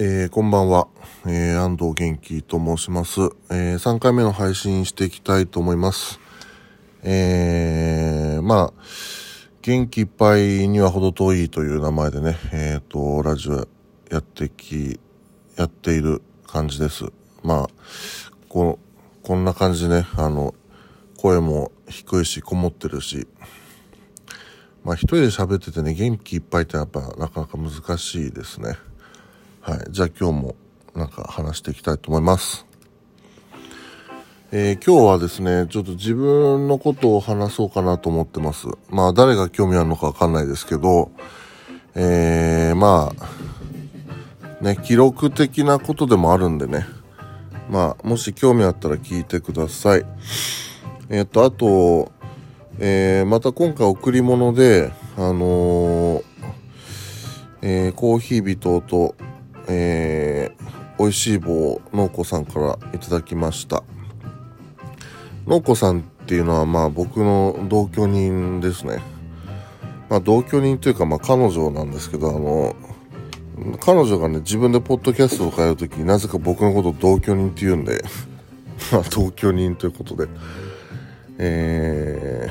えー、こんばんは、えー、安藤元気と申します、えー、3回目の配信していきたいと思います。えー、まあ、元気いっぱいには程遠いという名前でね、えっ、と、ラジオやってき、やっている感じです。まあ、ここんな感じでね、あの、声も低いし、こもってるし、まあ一人で喋っててね、元気いっぱいってやっぱなかなか難しいですね。はい。じゃあ今日もなんか話していきたいと思います。えー、今日はですね、ちょっと自分のことを話そうかなと思ってます。まあ誰が興味あるのかわかんないですけど、えー、まあ、ね、記録的なことでもあるんでね。まあ、もし興味あったら聞いてください。えっ、ー、と、あと、えー、また今回贈り物で、あのー、えー、コーヒー人とえー、美味しい棒を農子さんからいただきました。農子さんっていうのはまあ僕の同居人ですね。まあ同居人というかまあ彼女なんですけどあの彼女がね自分でポッドキャストを変える時になぜか僕のことを同居人って言うんで まあ同居人ということで。え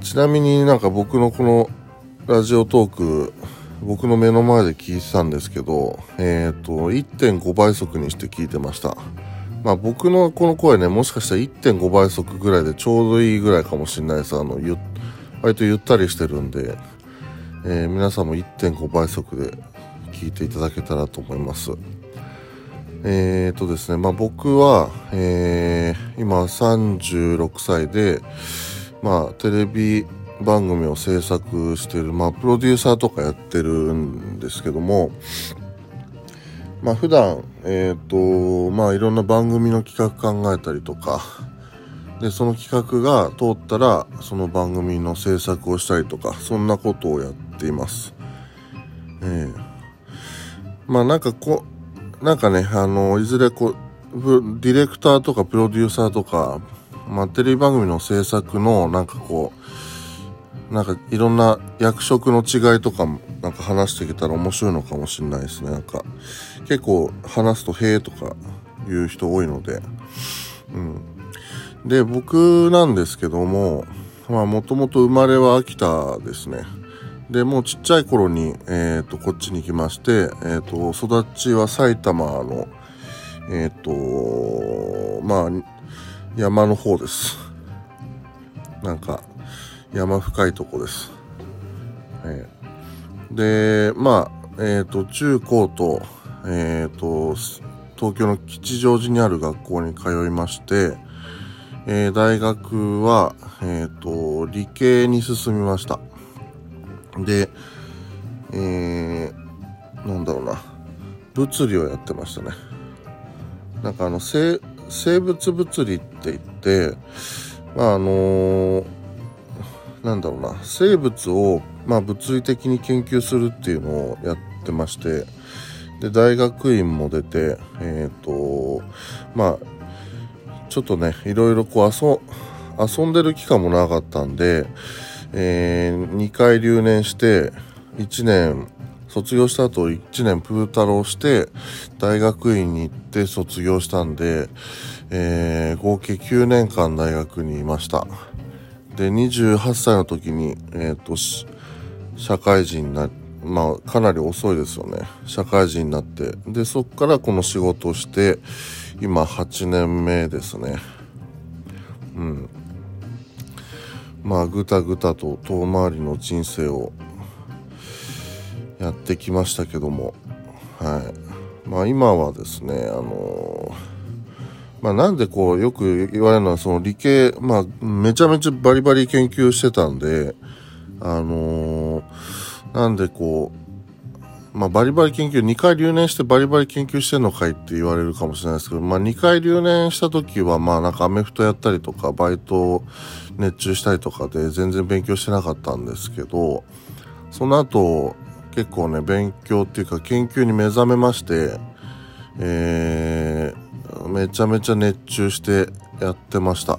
ー、ちなみになんか僕のこのラジオトーク僕の目の前で聞いてたんですけど、えっ、ー、と、1.5倍速にして聞いてました。まあ僕のこの声ね、もしかしたら1.5倍速ぐらいでちょうどいいぐらいかもしれないです。あの、ゆ、割とゆったりしてるんで、えー、皆さんも1.5倍速で聞いていただけたらと思います。えーとですね、まあ僕は、えー、今36歳で、まあテレビ番組を制作してる、まあ、プロデューサーとかやってるんですけども、まあ、普段、えっ、ー、と、まあ、いろんな番組の企画考えたりとか、で、その企画が通ったら、その番組の制作をしたりとか、そんなことをやっています。ええー、まあ、なんかこう、なんかね、あの、いずれこう、ディレクターとかプロデューサーとか、まあ、テレビ番組の制作の、なんかこう、なんかいろんな役職の違いとかもなんか話していけたら面白いのかもしれないですね。なんか結構話すと「へえ」とか言う人多いので。うん。で、僕なんですけども、まあもともと生まれは秋田ですね。で、もうちっちゃい頃に、えっ、ー、と、こっちに来まして、えっ、ー、と、育ちは埼玉の、えっ、ー、と、まあ、山の方です。なんか、山深いとこです。えー、で、まあ、えっ、ー、と、中高と、えっ、ー、と、東京の吉祥寺にある学校に通いまして、えー、大学は、えっ、と、理系に進みました。で、えー、なんだろうな、物理をやってましたね。なんかあの、生物物理って言って、まああのーなんだろうな生物を、まあ、物理的に研究するっていうのをやってましてで大学院も出てえっ、ー、とまあちょっとねいろいろこう遊遊んでる期間も長かったんで、えー、2回留年して1年卒業した後1年プータローして大学院に行って卒業したんで、えー、合計9年間大学にいました。で、28歳の時に、え、ー、と、社会人にな、まあ、かなり遅いですよね。社会人になって。で、そっからこの仕事をして、今8年目ですね。うん。まあ、ぐたぐたと遠回りの人生をやってきましたけども、はい。まあ、今はですね、あのーまあ、なんでこうよく言われるのはその理系、まあ、めちゃめちゃバリバリ研究してたんで、あのー、なんでこう、まあ、バリバリ研究、2回留年してバリバリ研究してんのかいって言われるかもしれないですけど、まあ、2回留年した時は、まあ、なんかアメフトやったりとか、バイト熱中したりとかで全然勉強してなかったんですけど、その後、結構ね、勉強っていうか研究に目覚めまして、えー、めちゃめちゃ熱中してやってました。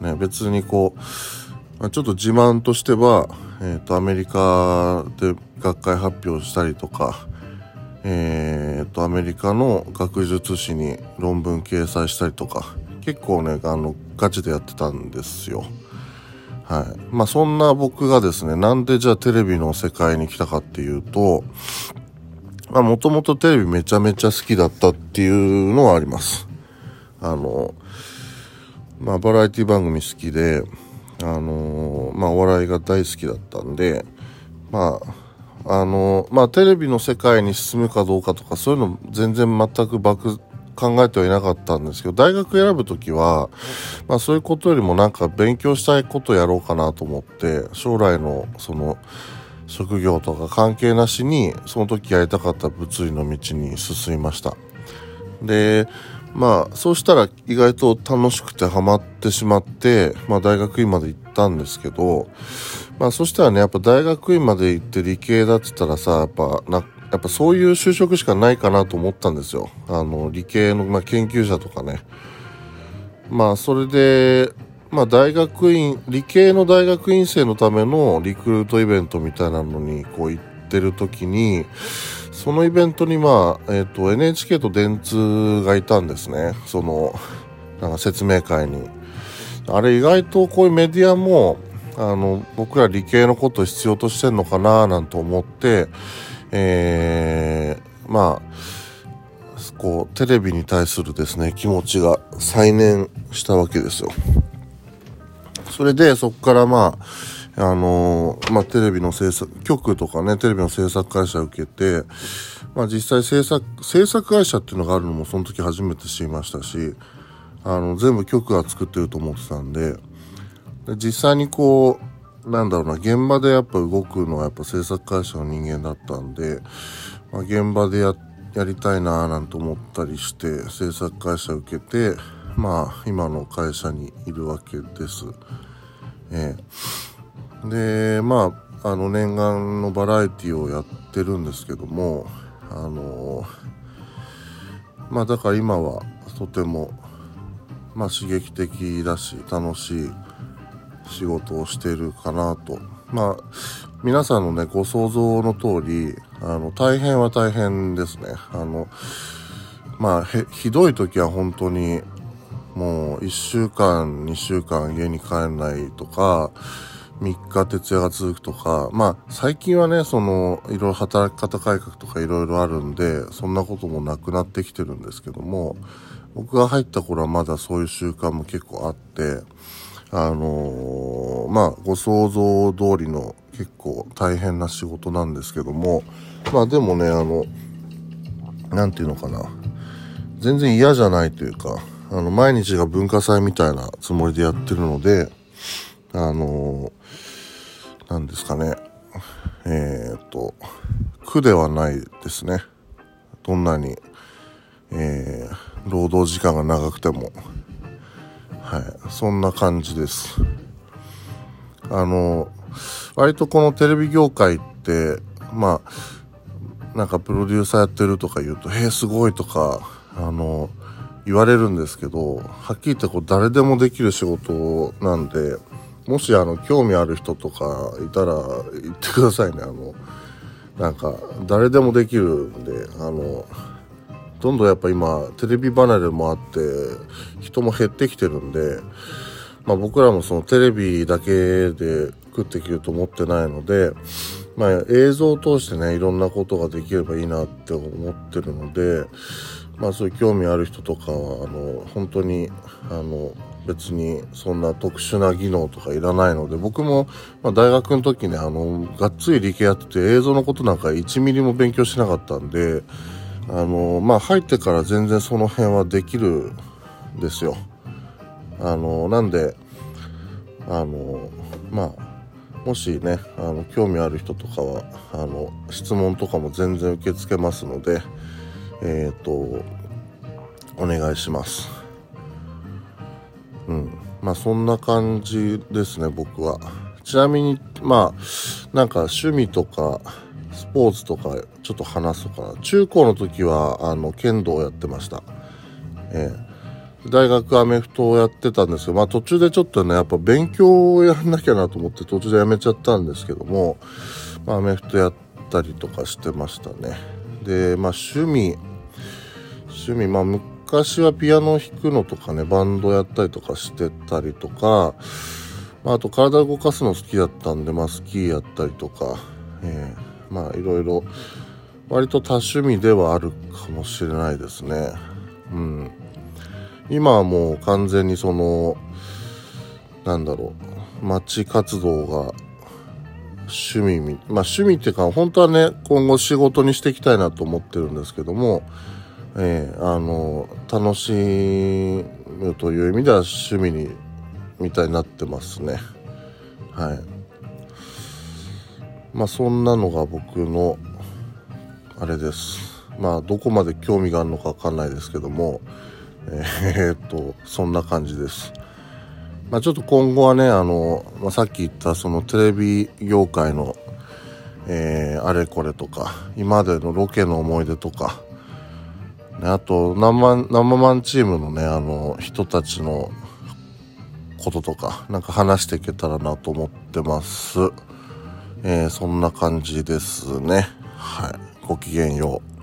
ね、別にこう、ちょっと自慢としては、えっ、ー、と、アメリカで学会発表したりとか、えー、と、アメリカの学術誌に論文掲載したりとか、結構ね、あの、ガチでやってたんですよ。はい。まあそんな僕がですね、なんでじゃあテレビの世界に来たかっていうと、まあもともとテレビめちゃめちゃ好きだったっていうのはあります。あの、まあバラエティ番組好きで、あのまあお笑いが大好きだったんで、まあ、あのまあテレビの世界に進むかどうかとかそういうの全然全く漠考えてはいなかったんですけど、大学選ぶ時は、まあそういうことよりもなんか勉強したいことやろうかなと思って、将来のその職業とか関係なしに、その時やりたかった物理の道に進みました。で、まあそうしたら意外と楽しくてハマってしまって、まあ大学院まで行ったんですけど、まあそしたらね、やっぱ大学院まで行って理系だって言ったらさ、やっぱなやっぱそういう就職しかないかなと思ったんですよ。あの、理系の、まあ、研究者とかね。まあ、それで、まあ、大学院、理系の大学院生のためのリクルートイベントみたいなのに、こう行ってる時に、そのイベントに、まあ、えっ、ー、と、NHK と電通がいたんですね。その、なんか説明会に。あれ意外とこういうメディアも、あの、僕ら理系のこと必要としてんのかななんて思って、えー、まあ、こう、テレビに対するですね、気持ちが再燃したわけですよ。それで、そこからまあ、あのー、まあ、テレビの制作、局とかね、テレビの制作会社を受けて、まあ、実際制作、制作会社っていうのがあるのもその時初めて知りましたし、あの、全部局が作ってると思ってたんで、で実際にこう、なんだろうな、現場でやっぱ動くのはやっぱ制作会社の人間だったんで、まあ、現場でや、やりたいなぁなんて思ったりして、制作会社受けて、まあ、今の会社にいるわけです。えー、で、まあ、あの、念願のバラエティをやってるんですけども、あのまあ、だから今はとても、まあ、刺激的だし、楽しい、仕事をしてるかなと。まあ、皆さんのね、ご想像の通り、あの、大変は大変ですね。あの、まあ、ひどい時は本当に、もう1週間、2週間家に帰らないとか、3日徹夜が続くとか、まあ、最近はね、その、いろいろ働き方改革とかいろいろあるんで、そんなこともなくなってきてるんですけども、僕が入った頃はまだそういう習慣も結構あって、あのー、まあ、ご想像通りの結構大変な仕事なんですけども、まあでもね、あの、なんていうのかな。全然嫌じゃないというか、あの、毎日が文化祭みたいなつもりでやってるので、あのー、なんですかね。えー、っと、苦ではないですね。どんなに、えー、労働時間が長くても。はい、そんな感じです。あの、割とこのテレビ業界って、まあ、なんかプロデューサーやってるとか言うと、へえ、すごいとか、あの、言われるんですけど、はっきり言ってこう誰でもできる仕事なんで、もしあの、興味ある人とかいたら言ってくださいね。あの、なんか、誰でもできるんで、あの、どんどんやっぱ今テレビ離れもあって人も減ってきてるんで、まあ、僕らもそのテレビだけで食っていけると思ってないので、まあ、映像を通してねいろんなことができればいいなって思ってるので、まあ、そういう興味ある人とかはあの本当にあの別にそんな特殊な技能とかいらないので僕も、まあ、大学の時ねあのがっつり理系やってて映像のことなんか1ミリも勉強しなかったんであのまあ入ってから全然その辺はできるんですよ。あのなんであのまあもしねあの興味ある人とかはあの質問とかも全然受け付けますのでえっ、ー、とお願いしますうんまあそんな感じですね僕はちなみにまあなんか趣味とかスポーツとかちょっと話そうかな。中高の時は、あの、剣道をやってました。ええー、大学アメフトをやってたんですけど、まあ途中でちょっとね、やっぱ勉強をやんなきゃなと思って途中でやめちゃったんですけども、まあアメフトやったりとかしてましたね。で、まあ趣味、趣味、まあ昔はピアノを弾くのとかね、バンドやったりとかしてたりとか、まあ、あと体を動かすの好きだったんで、まあスキーやったりとか、えー、まあいろいろ、割と多趣味ではあるかもしれないですね。うん。今はもう完全にその、なんだろう、街活動が趣味まあ趣味っていうか、本当はね、今後仕事にしていきたいなと思ってるんですけども、えー、あの、楽しむという意味では趣味に、みたいになってますね。はい。まあそんなのが僕の、あれです。まあどこまで興味があるのかわかんないですけども、えー、っと、そんな感じです。まあ、ちょっと今後はね、あの、まあ、さっき言ったそのテレビ業界の、えー、あれこれとか、今までのロケの思い出とか、あと、生、生マンチームのね、あの、人たちのこととか、なんか話していけたらなと思ってます。えー、そんな感じですね。はい。ごきげんよう。